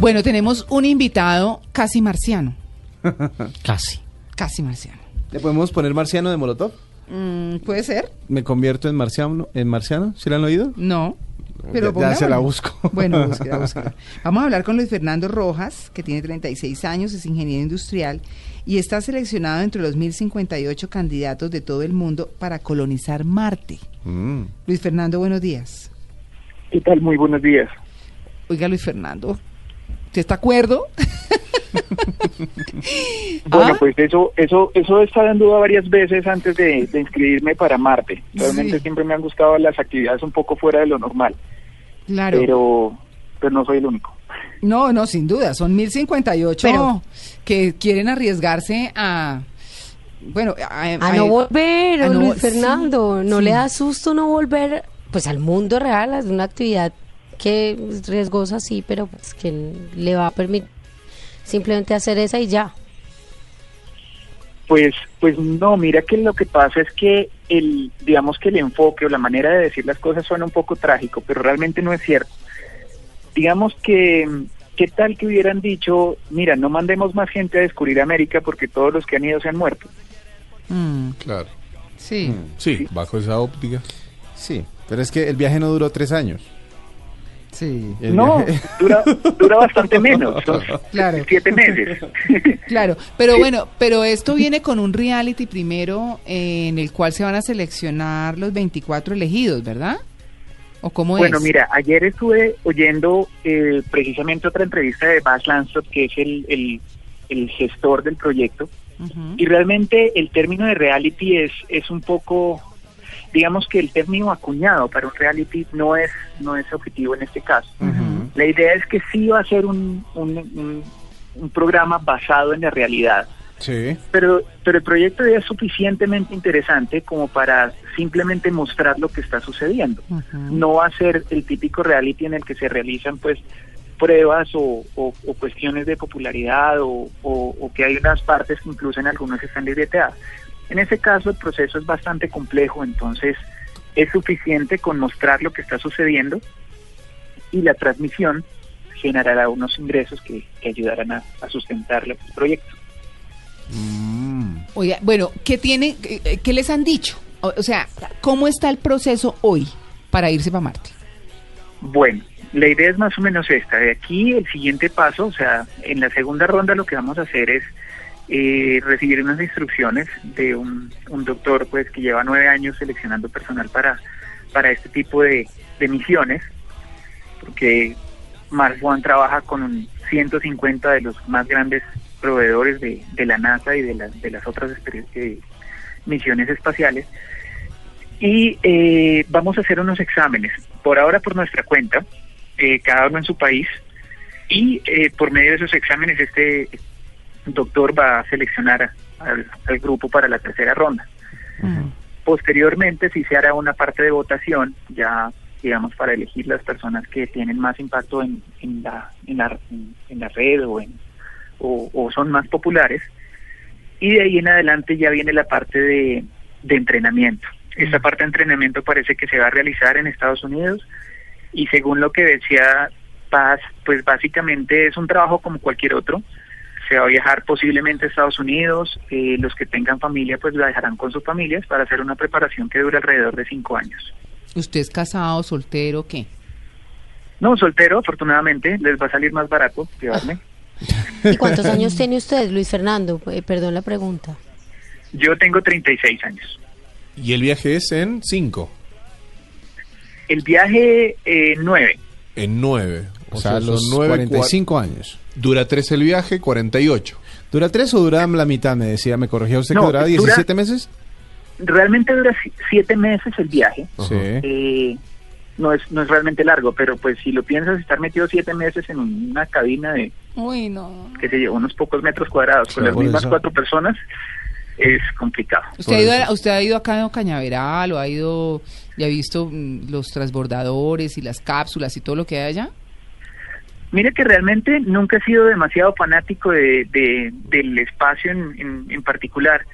Bueno, tenemos un invitado casi marciano. Casi. Casi marciano. ¿Le podemos poner marciano de Molotov? Mm, ¿Puede ser? ¿Me convierto en marciano? ¿En marciano? ¿Sí lo han oído? No. Pero Ya- ya se la busco. Bueno, búsquela, búsquela. Vamos a hablar con Luis Fernando Rojas, que tiene 36 años, es ingeniero industrial y está seleccionado entre los 1058 candidatos de todo el mundo para colonizar Marte. Mm. Luis Fernando, buenos días. ¿Qué tal? Muy buenos días. Oiga, Luis Fernando, ¿usted está de acuerdo? Bueno, Ah. pues eso, eso, eso he estado en duda varias veces antes de, de inscribirme para Marte. Realmente Sí. siempre me han gustado las actividades un poco fuera de lo normal, Claro. pero, pero no soy el único. No, no, sin duda, son 1058 Pero- que quieren arriesgarse a... Bueno, a, A no volver, a no- Luis sí, Fernando. ¿No sí. le da susto no volver pues al mundo real? Es una actividad que es riesgosa, sí, pero pues que le va a permitir simplemente hacer esa y ya. Pues, pues no, mira que lo que pasa es que el, digamos que el enfoque o la manera de decir las cosas suena un poco trágico, pero realmente no es cierto. Digamos que, ¿qué tal que hubieran dicho, mira, no mandemos más gente a descubrir América porque todos los que han ido se han muerto? Mm, Claro. sí. Sí, bajo esa óptica. Sí, pero es que el viaje no duró tres años. Sí, No, dura, dura bastante menos, son Claro. siete meses. claro. Pero bueno, pero esto viene con un reality primero eh, en el cual se van a seleccionar los 24 elegidos, ¿verdad? ¿O cómo bueno, es? mira, ayer estuve oyendo eh, precisamente otra entrevista de Bas Lansdorp, que es el, el, el gestor del proyecto, y realmente el término de reality es, es un poco, digamos que el término acuñado para un reality no es, no es objetivo en este caso. La idea es que sí va a ser un, un, un- un programa basado en la realidad, Sí. pero, pero el proyecto ya es suficientemente interesante como para simplemente mostrar lo que está sucediendo. No va a ser el típico reality en el que se realizan pues pruebas o, o- o cuestiones de popularidad o, o- o que hay unas partes que incluso en algunos están libreteadas. En ese caso el proceso es bastante complejo, entonces es suficiente con mostrar lo que está sucediendo y la transmisión generará unos ingresos que, que ayudarán a, a sustentar el proyecto. Mm. Oiga, bueno, ¿qué tiene, qué, qué les han dicho? O, o sea, ¿cómo está el proceso hoy para irse para Marte? Bueno, la idea es más o menos esta. De aquí el siguiente paso, o sea, en la segunda ronda lo que vamos a hacer es eh, recibir unas instrucciones de un, un doctor pues que lleva nueve años seleccionando personal para, para este tipo de, de misiones, porque Mars One trabaja con un 150 de los más grandes proveedores de, de la NASA y de, las de las otras eh, misiones espaciales. Y eh, vamos a hacer unos exámenes, por ahora por nuestra cuenta, eh, cada uno en su país, y por medio de esos exámenes este doctor va a seleccionar al, al grupo para la tercera ronda. Posteriormente, si se hará una parte de votación, ya digamos para elegir las personas que tienen más impacto en, en la, en, la, en, en la red o, en, o, o son más populares, y de ahí en adelante ya viene la parte de, de entrenamiento. Esta parte de entrenamiento parece que se va a realizar en Estados Unidos y según lo que decía Paz, pues básicamente es un trabajo como cualquier otro. Se va a viajar posiblemente a Estados Unidos, eh, los que tengan familia pues viajarán con sus familias para hacer una preparación que dura alrededor de cinco años. ¿Usted es casado, soltero, qué? No, soltero, afortunadamente, les va a salir más barato llevarme. ¿Y cuántos años tiene usted, Luis Fernando? Eh, perdón la pregunta. Yo tengo 36 años. Y el viaje es en 5, El viaje, eh, nueve. en 9. O sea, los 45 años. Dura 3 el viaje, 48. ¿Dura tres o dura la mitad? Me decía, me corregía usted No, que duraba dura- 17 meses. Realmente dura si- siete meses el viaje. Sí. Eh, no es no es realmente largo, pero pues si lo piensas, estar metido siete meses en una cabina de, Uy, no. qué sé yo, unos pocos metros cuadrados con las mismas eso. cuatro personas, es complicado. ¿Usted ha, ido a, ¿Usted ha ido acá a Cañaveral o ha ido y ha visto mm, los transbordadores y las cápsulas y todo lo que hay allá? Mire que realmente nunca he sido demasiado fanático de, de- del espacio en, en, en particular.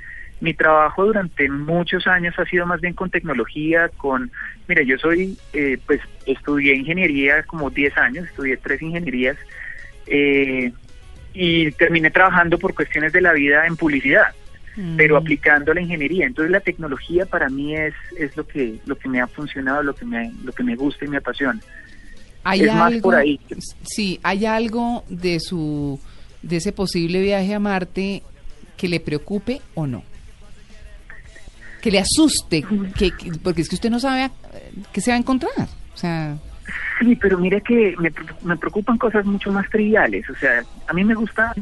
Mi trabajo durante muchos años ha sido más bien con tecnología, con, mira, yo soy, eh, pues estudié ingeniería como 10 años, estudié tres ingenierías Eh, y terminé trabajando por cuestiones de la vida en publicidad, Mm. pero aplicando la ingeniería. Entonces la tecnología para mí es, es lo que lo que me ha funcionado, lo que me lo que me gusta y me apasiona. ¿Hay es más algo, por ahí. Sí, ¿hay algo de su de ese posible viaje a Marte que le preocupe o no? Que le asuste, que, que- porque es que usted no sabe qué se va a encontrar. O sea, Sí, pero mira que me, me preocupan cosas mucho más triviales. O sea, a mí me gusta,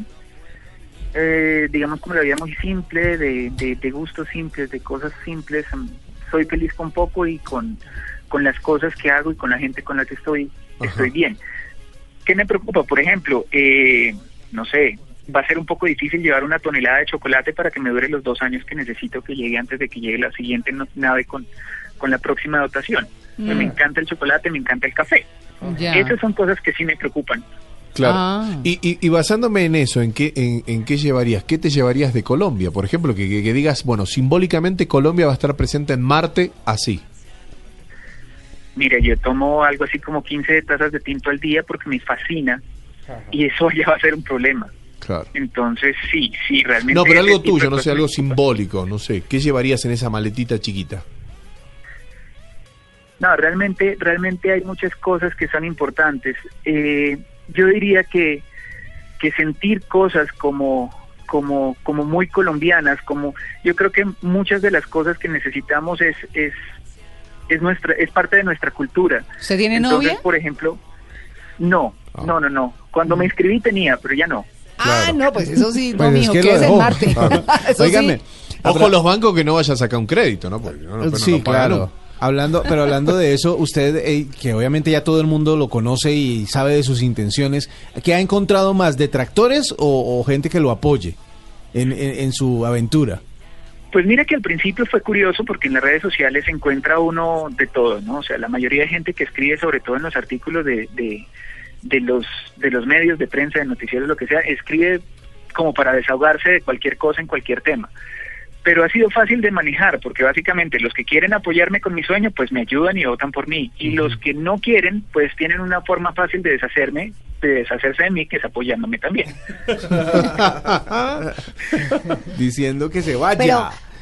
eh, digamos, como la vida muy simple, de, de, de gustos simples, de cosas simples. Soy feliz con poco y con, con las cosas que hago y con la gente con la que estoy, estoy bien. ¿Qué me preocupa? Por ejemplo, eh, no sé, va a ser un poco difícil llevar una tonelada de chocolate para que me dure los dos años que necesito que llegue antes de que llegue la siguiente no- nave con, con la próxima dotación. Mm. Me encanta el chocolate, me encanta el café. Esas son cosas que sí me preocupan. Claro. Ah. Y, y- y basándome en eso, ¿en qué, en, en qué llevarías? ¿Qué te llevarías de Colombia? Por ejemplo, que, que- que digas, bueno, simbólicamente Colombia va a estar presente en Marte así. Mire, yo tomo algo así como 15 tazas de tinto al día porque me fascina y eso ya va a ser un problema. Claro. Entonces, sí, sí, realmente... No, pero algo tuyo, no sé, algo simbólico, no sé. ¿Qué llevarías en esa maletita chiquita? No, realmente, realmente hay muchas cosas que son importantes. Eh, yo diría que, que sentir cosas como, como, como muy colombianas, como yo creo que muchas de las cosas que necesitamos es, es, es nuestra, es parte de nuestra cultura. ¿Usted tiene Entonces, novia? por ejemplo, no, Ah. no, no, no. Cuando me inscribí tenía, pero ya no. Ah, no, pues eso sí, Pues no, es mijo, que que es dejó. Marte. Claro. Eso sí. Óigame, Ojo los bancos que no vaya a sacar un crédito, ¿no? Porque no, sí, no pagan claro. Hablando, pero hablando de eso, usted, eh, que obviamente ya todo el mundo lo conoce y sabe de sus intenciones, ¿qué ha encontrado más, detractores o, o gente que lo apoye en, en- en su aventura? Pues mira que al principio fue curioso porque en las redes sociales se encuentra uno de todo, ¿no? O sea, la mayoría de gente que escribe, sobre todo en los artículos de, de, de los de los medios de prensa, de noticieros, lo que sea, escribe como para desahogarse de cualquier cosa en cualquier tema. Pero ha sido fácil de manejar porque básicamente los que quieren apoyarme con mi sueño, pues me ayudan y votan por mí. Y los que no quieren, pues tienen una forma fácil de deshacerme, de deshacerse de mí, que es apoyándome también. Diciendo que se vaya. Pero-.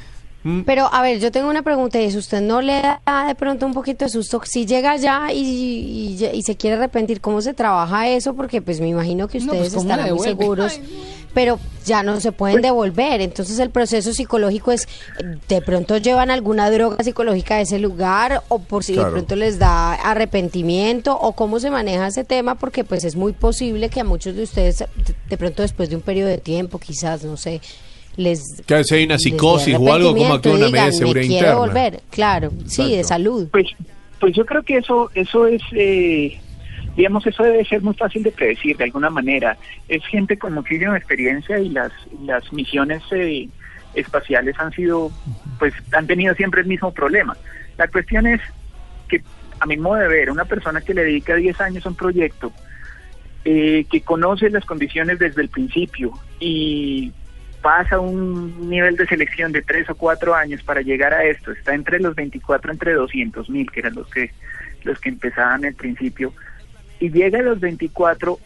Pero, a ver, yo tengo una pregunta y es, ¿usted no le da de pronto un poquito de susto si llega allá y, y- y se quiere arrepentir? ¿Cómo se trabaja eso? Porque pues me imagino que No, ustedes pues, ¿cómo estarán muy seguros, Ay, no. pero ya no se pueden devolver. Entonces el proceso psicológico es, ¿de pronto llevan alguna droga psicológica a ese lugar? ¿O por si Claro. de pronto les da arrepentimiento? ¿O cómo se maneja ese tema? Porque pues es muy posible que a muchos de ustedes, de, de pronto después de un periodo de tiempo, quizás, no sé, les Claro, si hay una psicosis o algo, ¿cómo actúa una medida de seguridad "Me interna? volver". Claro, sí, de salud. Pues, pues yo creo que eso, eso es, eh, digamos, eso debe ser muy fácil de predecir de alguna manera. Es gente con muchísima experiencia y las, las misiones eh, espaciales han sido, pues, han tenido siempre el mismo problema. La cuestión es que, a mi modo de ver, una persona que le dedica 10 años a un proyecto, eh, que conoce las condiciones desde el principio y pasa un nivel de selección de tres o cuatro años para llegar a esto, está entre los 24, entre 200 mil, que eran los que, los que empezaban al principio, y llega a los 24,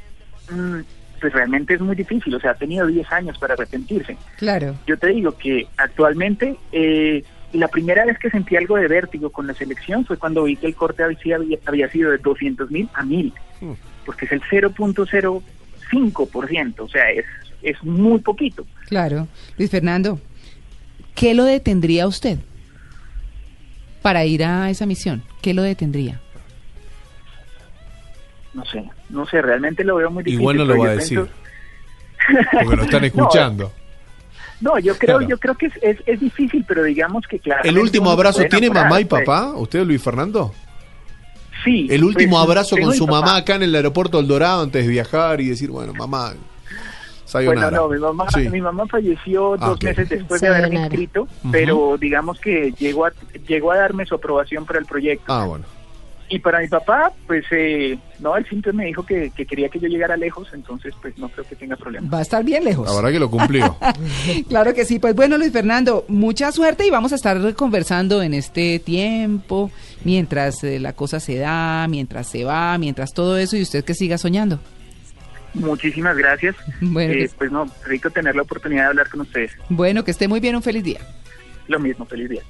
mm, pues realmente es muy difícil, o sea, ha tenido 10 años para arrepentirse. Claro. Yo te digo que actualmente eh, la primera vez que sentí algo de vértigo con la selección fue cuando vi que el corte había, había sido de 200 mil a 1000, porque es el 0.05%, o sea, es, es muy poquito. Claro. Luis Fernando, ¿qué lo detendría usted para ir a esa misión? ¿Qué lo detendría? No sé, no sé, realmente lo veo muy difícil. Igual no lo va a decir. pienso- Porque lo están escuchando. No, yo creo, Claro. yo creo que es, es, es difícil, pero digamos que claro. ¿El último abrazo tiene mamá y papá? ¿Usted, Luis Fernando? Sí. El último pues, abrazo con su papá. mamá acá en el aeropuerto El Dorado antes de viajar y decir, bueno, mamá, Bueno, no, mi mamá, Sí. mi mamá falleció Ah, dos meses después de haberme inscrito, pero digamos que llegó a, llegó a darme su aprobación para el proyecto. Ah, bueno. Y para mi papá, pues, eh, no, él siempre me dijo que, que quería que yo llegara lejos, entonces, pues, no creo que tenga problema. Va a estar bien lejos. La verdad que lo cumplió. Claro que sí. Pues bueno, Luis Fernando, mucha suerte y vamos a estar conversando en este tiempo, mientras eh, la cosa se da, mientras se va, mientras todo eso y usted que siga soñando. Muchísimas gracias. Bueno, Eh, pues no, rico tener la oportunidad de hablar con ustedes. Bueno, que esté muy bien, un feliz día. Lo mismo, feliz día.